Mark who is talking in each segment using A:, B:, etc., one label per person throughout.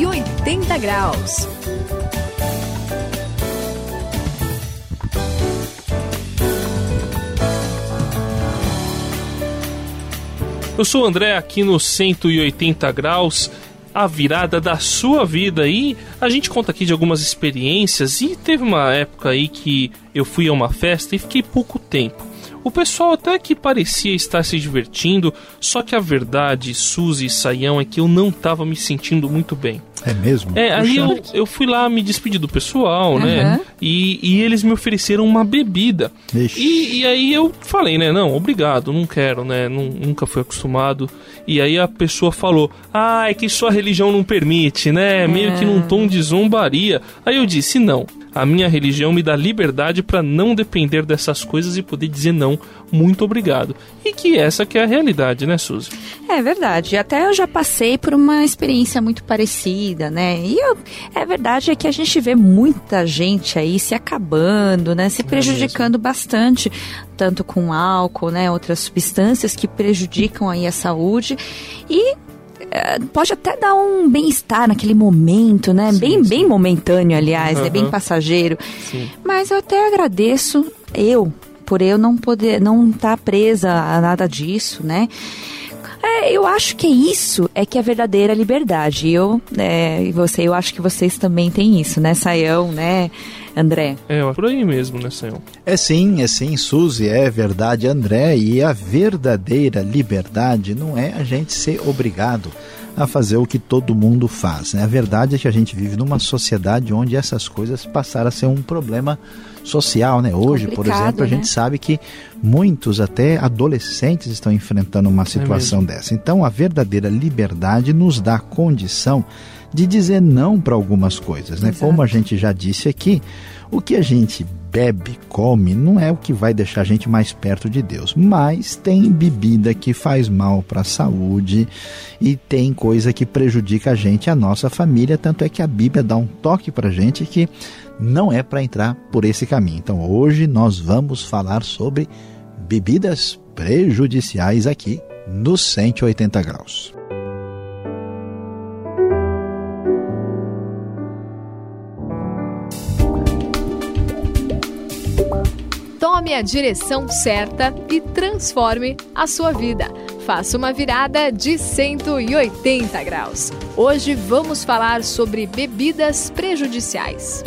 A: 180 graus.
B: Eu sou o André aqui no 180 graus, a virada da sua vida e a gente conta aqui de algumas experiências e teve uma época aí que eu fui a uma festa e fiquei pouco tempo. O pessoal até que parecia estar se divertindo, só que a verdade, Suzy e Saião, é que eu não estava me sentindo muito bem.
C: É mesmo?
B: É, aí eu, eu fui lá me despedir do pessoal, uhum. né? E, e eles me ofereceram uma bebida. E, e, aí eu falei, né? Não, obrigado, não quero, né? nunca fui acostumado. E aí a pessoa falou: Ah, é que sua religião não permite, né? Meio que num tom de zombaria. Aí eu disse: Não, a minha religião me dá liberdade para não depender dessas coisas e poder dizer não, muito obrigado. E que essa que é a realidade, né, Suzy?
D: É verdade. Até eu já passei por uma experiência muito parecida, né? E eu, é verdade é que a gente vê muita gente aí se acabando, né? Se é prejudicando é bastante, tanto com álcool, né? Outras substâncias que prejudicam aí a saúde. E é, pode até dar um bem-estar naquele momento, né? Sim, bem, sim. bem momentâneo, aliás, uhum. é bem passageiro. Sim. Mas eu até agradeço, eu, por eu não poder, não estar tá presa a nada disso, né? É, eu acho que isso é que é a verdadeira liberdade. Eu, é, e você, eu acho que vocês também têm isso, né, Saião, né, André?
B: É, por aí mesmo, né, Saião?
C: É sim, é sim, Suzy, é verdade, André. E a verdadeira liberdade não é a gente ser obrigado a fazer o que todo mundo faz. Né? A verdade é que a gente vive numa sociedade onde essas coisas passaram a ser um problema social, né? Hoje, Complicado, por exemplo, a né? gente sabe que muitos até adolescentes estão enfrentando uma é situação é dessa. Então, a verdadeira liberdade nos dá condição de dizer não para algumas coisas, né? Exato. Como a gente já disse aqui, o que a gente bebe, come, não é o que vai deixar a gente mais perto de Deus. Mas tem bebida que faz mal para a saúde e tem coisa que prejudica a gente, a nossa família. Tanto é que a Bíblia dá um toque para a gente que não é para entrar por esse caminho. Então hoje nós vamos falar sobre bebidas prejudiciais aqui no 180 graus.
A: Tome a direção certa e transforme a sua vida. Faça uma virada de 180 graus. Hoje vamos falar sobre bebidas prejudiciais.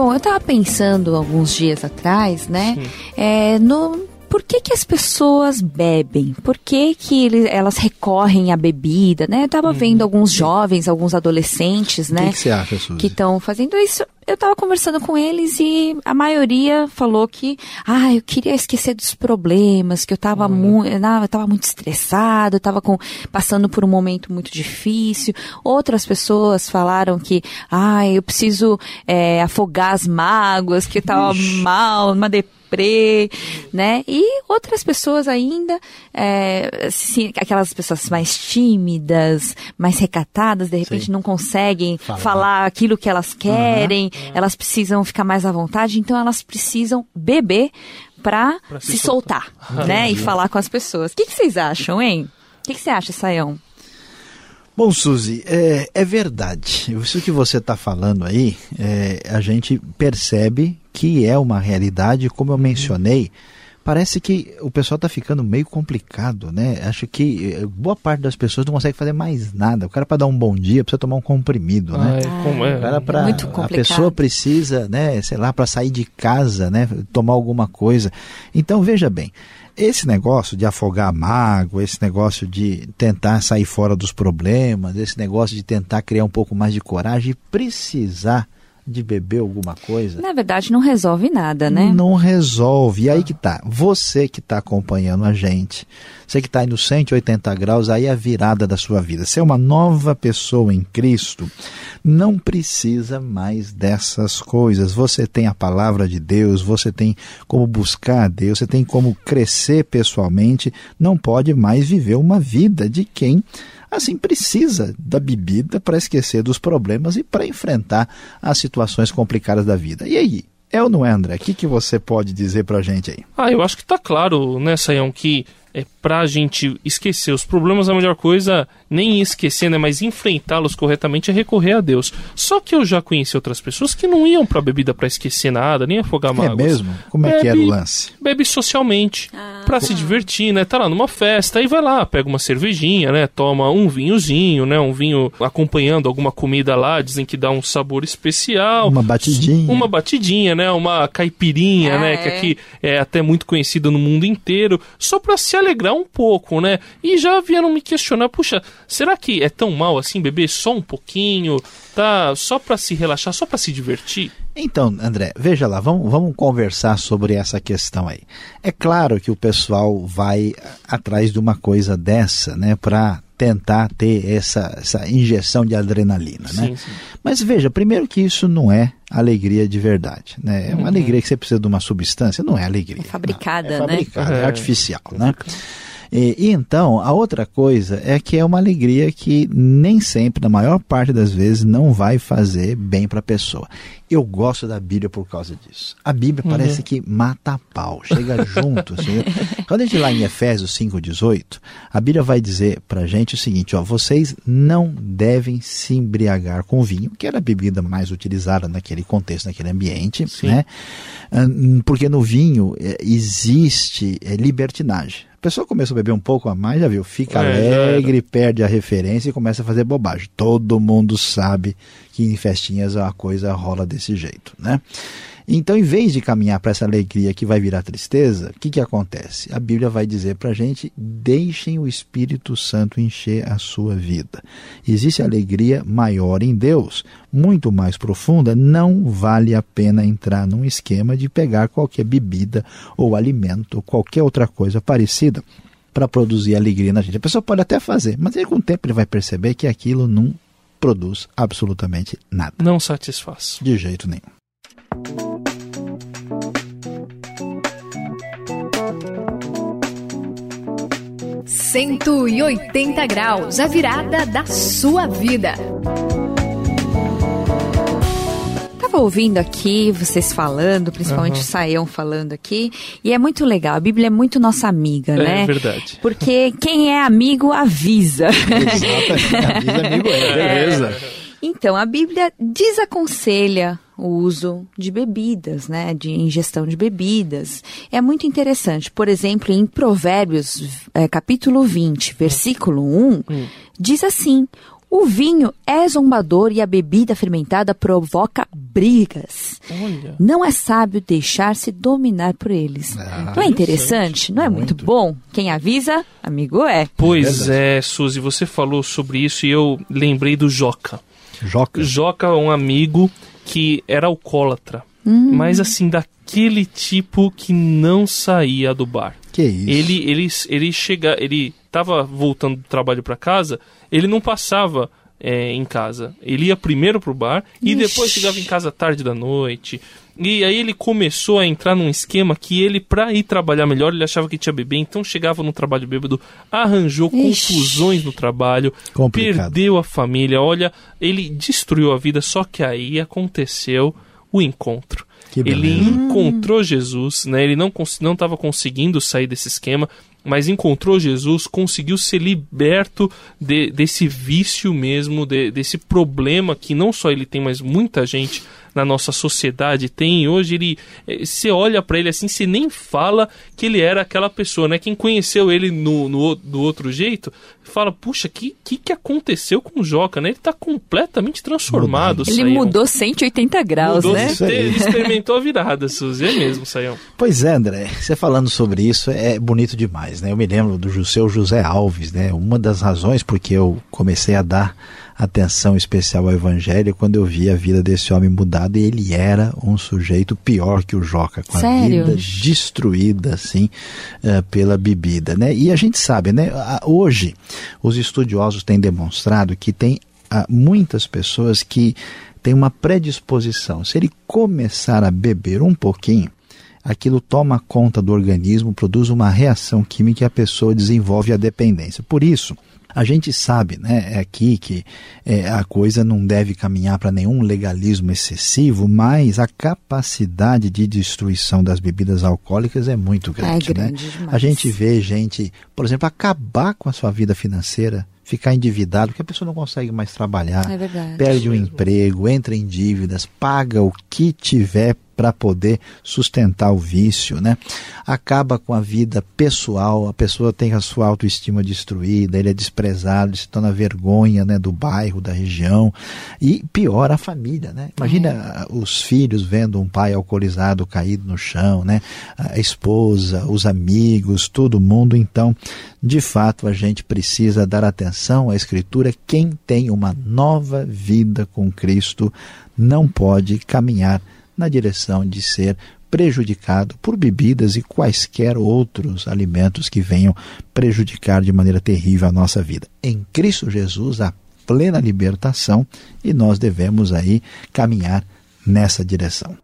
D: Bom, eu estava pensando alguns dias atrás, né, é, no, por que, que as pessoas bebem? Por que, que eles, elas recorrem à bebida, né? Eu tava uhum. vendo alguns jovens, alguns adolescentes, né?
C: O que, você acha, Suzy?
D: Que estão fazendo isso. Eu tava conversando com eles e a maioria falou que, ah, eu queria esquecer dos problemas, que eu tava, uhum. mu muito estressado, eu tava com, passando por um momento muito difícil. Outras pessoas falaram que, ah, eu preciso é, afogar as mágoas, que eu tava Ixi. mal, numa depressão deprê, né? E outras pessoas ainda, é, assim, aquelas pessoas mais tímidas, mais recatadas, de repente Sim. não conseguem falar. falar. aquilo que elas querem, uhum. elas precisam ficar mais à vontade, então elas precisam beber para se, se, soltar, soltar né? e falar com as pessoas. O que, que vocês acham, hein? O que, que você acha, Saião?
C: Bom, Suzy, é, é, verdade. Isso que você está falando aí, é, a gente percebe que é uma realidade, como eu uhum. mencionei, parece que o pessoal está ficando meio complicado, né? Acho que eh, boa parte das pessoas não consegue fazer mais nada. O cara para dar um bom dia precisa tomar um comprimido, né?
B: Ah, como é?
C: O cara pra, a pessoa precisa, né? Sei lá, para sair de casa, né? Tomar alguma coisa. Então veja bem, esse negócio de afogar a mágoa, esse negócio de tentar sair fora dos problemas, esse negócio de tentar criar um pouco mais de coragem, precisar de beber alguma coisa.
D: Na verdade, não resolve nada, né?
C: Não resolve. E aí que tá. Você que está acompanhando a gente, você que está aí no 180 graus, aí é a virada da sua vida. É uma nova pessoa em Cristo, não precisa mais dessas coisas. Você tem a palavra de Deus, você tem como buscar a Deus, você tem como crescer pessoalmente, não pode mais viver uma vida de quem assim precisa da bebida para esquecer dos problemas e para enfrentar as situações complicadas da vida. E aí? É ou não é, André? O que, que você pode dizer para a gente aí?
B: Ah, eu acho que está claro, né, Sayão, que é pra gente esquecer os problemas, a melhor coisa, nem esquecer, né, mas enfrentá-los corretamente é recorrer a Deus. Só que eu já conheci outras pessoas que não iam pra bebida para esquecer nada, nem afogar mágoas.
C: É mesmo? Como é bebe, que era o lance?
B: Bebe socialmente, ah, pra se divertir, né? Tá lá numa festa, aí vai lá, pega uma cervejinha, né? Toma um vinhozinho, né? Um vinho acompanhando alguma comida lá, dizem que dá um sabor especial.
C: Uma batidinha.
B: Uma batidinha, né? Uma caipirinha, né? Que é. aqui é até muito conhecida no mundo inteiro, só pra se alegrar um pouco, né? E já vieram me questionar, puxa, será que é tão mal assim beber só um pouquinho, tá? Só para se relaxar, só para se divertir?
C: Então, André, veja lá, vamos, vamos conversar sobre essa questão aí. É claro que o pessoal vai atrás de uma coisa dessa, né, para tentar ter essa, essa injeção de adrenalina, né? Sim, sim. Mas veja, primeiro que isso não é alegria de verdade, né? É uma uhum. alegria que você precisa de uma substância, não é alegria. É
D: fabricada,
C: não. É fabricada, né? é artificial, é. né? E, e, então, a outra coisa é que é uma alegria que nem sempre, na maior parte das vezes, não vai fazer bem para a pessoa. Eu gosto da Bíblia por causa disso. A Bíblia uhum. parece que mata a pau, chega junto. assim. Quando a gente lá em Efésios 5,18, a Bíblia vai dizer para a gente o seguinte: ó, vocês não devem se embriagar com vinho, que era a bebida mais utilizada naquele contexto, naquele ambiente, né? Porque no vinho é, existe é, libertinagem. A pessoa começa a beber um pouco a mais, já viu, fica é, alegre, perde a referência e começa a fazer bobagem. Todo mundo sabe que em festinhas a coisa rola desse jeito, né? Então, em vez de caminhar para essa alegria que vai virar tristeza, o que, que acontece? A Bíblia vai dizer para a gente: deixem o Espírito Santo encher a sua vida. Existe alegria maior em Deus, muito mais profunda. Não vale a pena entrar num esquema de pegar qualquer bebida ou alimento ou qualquer outra coisa parecida para produzir alegria na gente. A pessoa pode até fazer, mas aí, com o tempo ele vai perceber que aquilo não produz absolutamente nada.
B: Não satisfaz.
C: De jeito nenhum.
A: 180 graus, a virada da sua vida.
D: Tava ouvindo aqui vocês falando, principalmente uhum. o Saião falando aqui, e é muito legal. A Bíblia é muito nossa amiga, é, né?
B: É verdade.
D: Porque quem é amigo avisa.
C: Exatamente, avisa amigo é, beleza. É.
D: Então, a Bíblia desaconselha o uso de bebidas, né, de ingestão de bebidas. É muito interessante. Por exemplo, em Provérbios, é, capítulo 20, versículo 1, hum. diz assim: o vinho é zombador e a bebida fermentada provoca brigas. Olha. Não é sábio deixar-se dominar por eles. Ah, não é interessante? Não é muito. muito. bom? Quem avisa, amigo é.
B: Pois é, é, Suzy, você falou sobre isso e eu lembrei do Joca.
C: Joca?
B: Joca é um amigo que era alcoólatra. Hum. Mas assim, daquele tipo que não saía do bar.
C: Que isso?
B: Ele, ele, ele chega, ele tava voltando do trabalho para casa, ele não passava é, em casa. Ele ia primeiro pro bar Ixi. e depois chegava em casa tarde da noite. E aí ele começou a entrar num esquema que ele, pra ir trabalhar melhor, ele achava que tinha beber, então chegava no trabalho bêbado, arranjou Ixi. confusões no trabalho, Complicado. perdeu a família, olha, ele destruiu a vida, só que aí aconteceu o encontro. ele encontrou Jesus, né? Ele não não estava conseguindo sair desse esquema, mas encontrou Jesus, conseguiu ser liberto de, desse vício mesmo, de, desse problema que não só ele tem, mas muita gente na nossa sociedade tem. Hoje ele, eh, você olha para ele assim, você nem fala que ele era aquela pessoa, né? Quem conheceu ele no, no do outro jeito, fala, puxa, que que, que aconteceu com o Joca, né? Ele tá completamente transformado.
D: Ele mudou 180 graus, mudou, né?
B: Ele experimentou a virada, Suzy, é mesmo, Saião.
C: Pois é, André, você falando sobre isso é bonito demais, né? Eu me lembro do seu José Alves, né? Uma das razões porque eu comecei a dar atenção especial ao Evangelho quando eu vi a vida desse homem mudada e ele era um sujeito pior que o Joca, com
D: Sério?
C: a vida destruída assim uh, pela bebida, né? E a gente sabe, né? Hoje os estudiosos têm demonstrado que tem uh, muitas pessoas que têm uma predisposição. Se ele começar a beber um pouquinho, aquilo toma conta do organismo, produz uma reação química e a pessoa desenvolve a dependência. Por isso, A gente sabe, né, é aqui que é, a coisa não deve caminhar para nenhum legalismo excessivo, mas a capacidade de destruição das bebidas alcoólicas é muito grande.
D: É grande
C: né?
D: demais.
C: A gente vê gente, por exemplo, acabar com a sua vida financeira ficar endividado, porque a pessoa não consegue mais trabalhar,
D: é
C: perde o um emprego, entra em dívidas, paga o que tiver para poder sustentar o vício, né? Acaba com a vida pessoal, a pessoa tem a sua autoestima destruída, ele é desprezado, se torna vergonha, né, do bairro, da região e pior a família, né? Imagina é. os filhos vendo um pai alcoolizado caído no chão, né? A esposa, os amigos, todo mundo, então, de fato, a gente precisa dar atenção à escritura, quem tem uma nova vida com Cristo não pode caminhar na direção de ser prejudicado por bebidas e quaisquer outros alimentos que venham prejudicar de maneira terrível a nossa vida. Em Cristo Jesus há plena libertação e nós devemos aí caminhar nessa direção.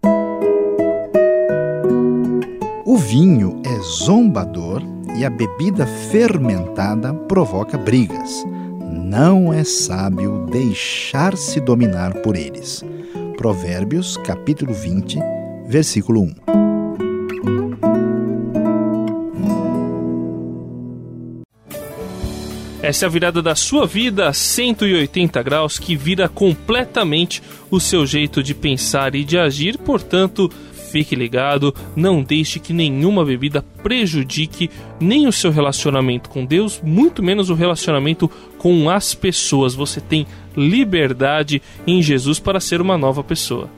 C: O vinho é zombador e a bebida fermentada provoca brigas. Não é sábio deixar-se dominar por eles. Provérbios, capítulo 20, versículo 1.
B: Essa é a virada da sua vida 180 graus que vira completamente o seu jeito de pensar e de agir, portanto, fique ligado, não deixe que nenhuma bebida prejudique nem o seu relacionamento com Deus, muito menos o relacionamento com as pessoas. Você tem liberdade em Jesus para ser uma nova pessoa.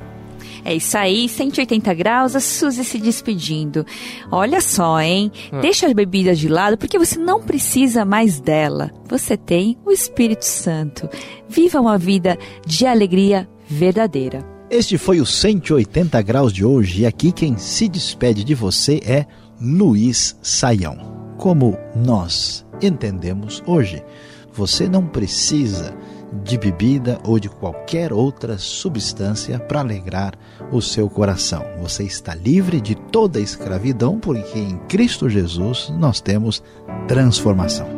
D: É isso aí, 180 graus, a Suzy se despedindo. Olha só, hein? Ah. Deixa as bebidas de lado porque você não precisa mais dela. Você tem o Espírito Santo. Viva uma vida de alegria verdadeira.
C: Este foi o 180 graus de hoje e aqui quem se despede de você é Luiz Saião. Como nós entendemos hoje, você não precisa de bebida ou de qualquer outra substância para alegrar o seu coração. Você está livre de toda escravidão, porque em Cristo Jesus nós temos transformação.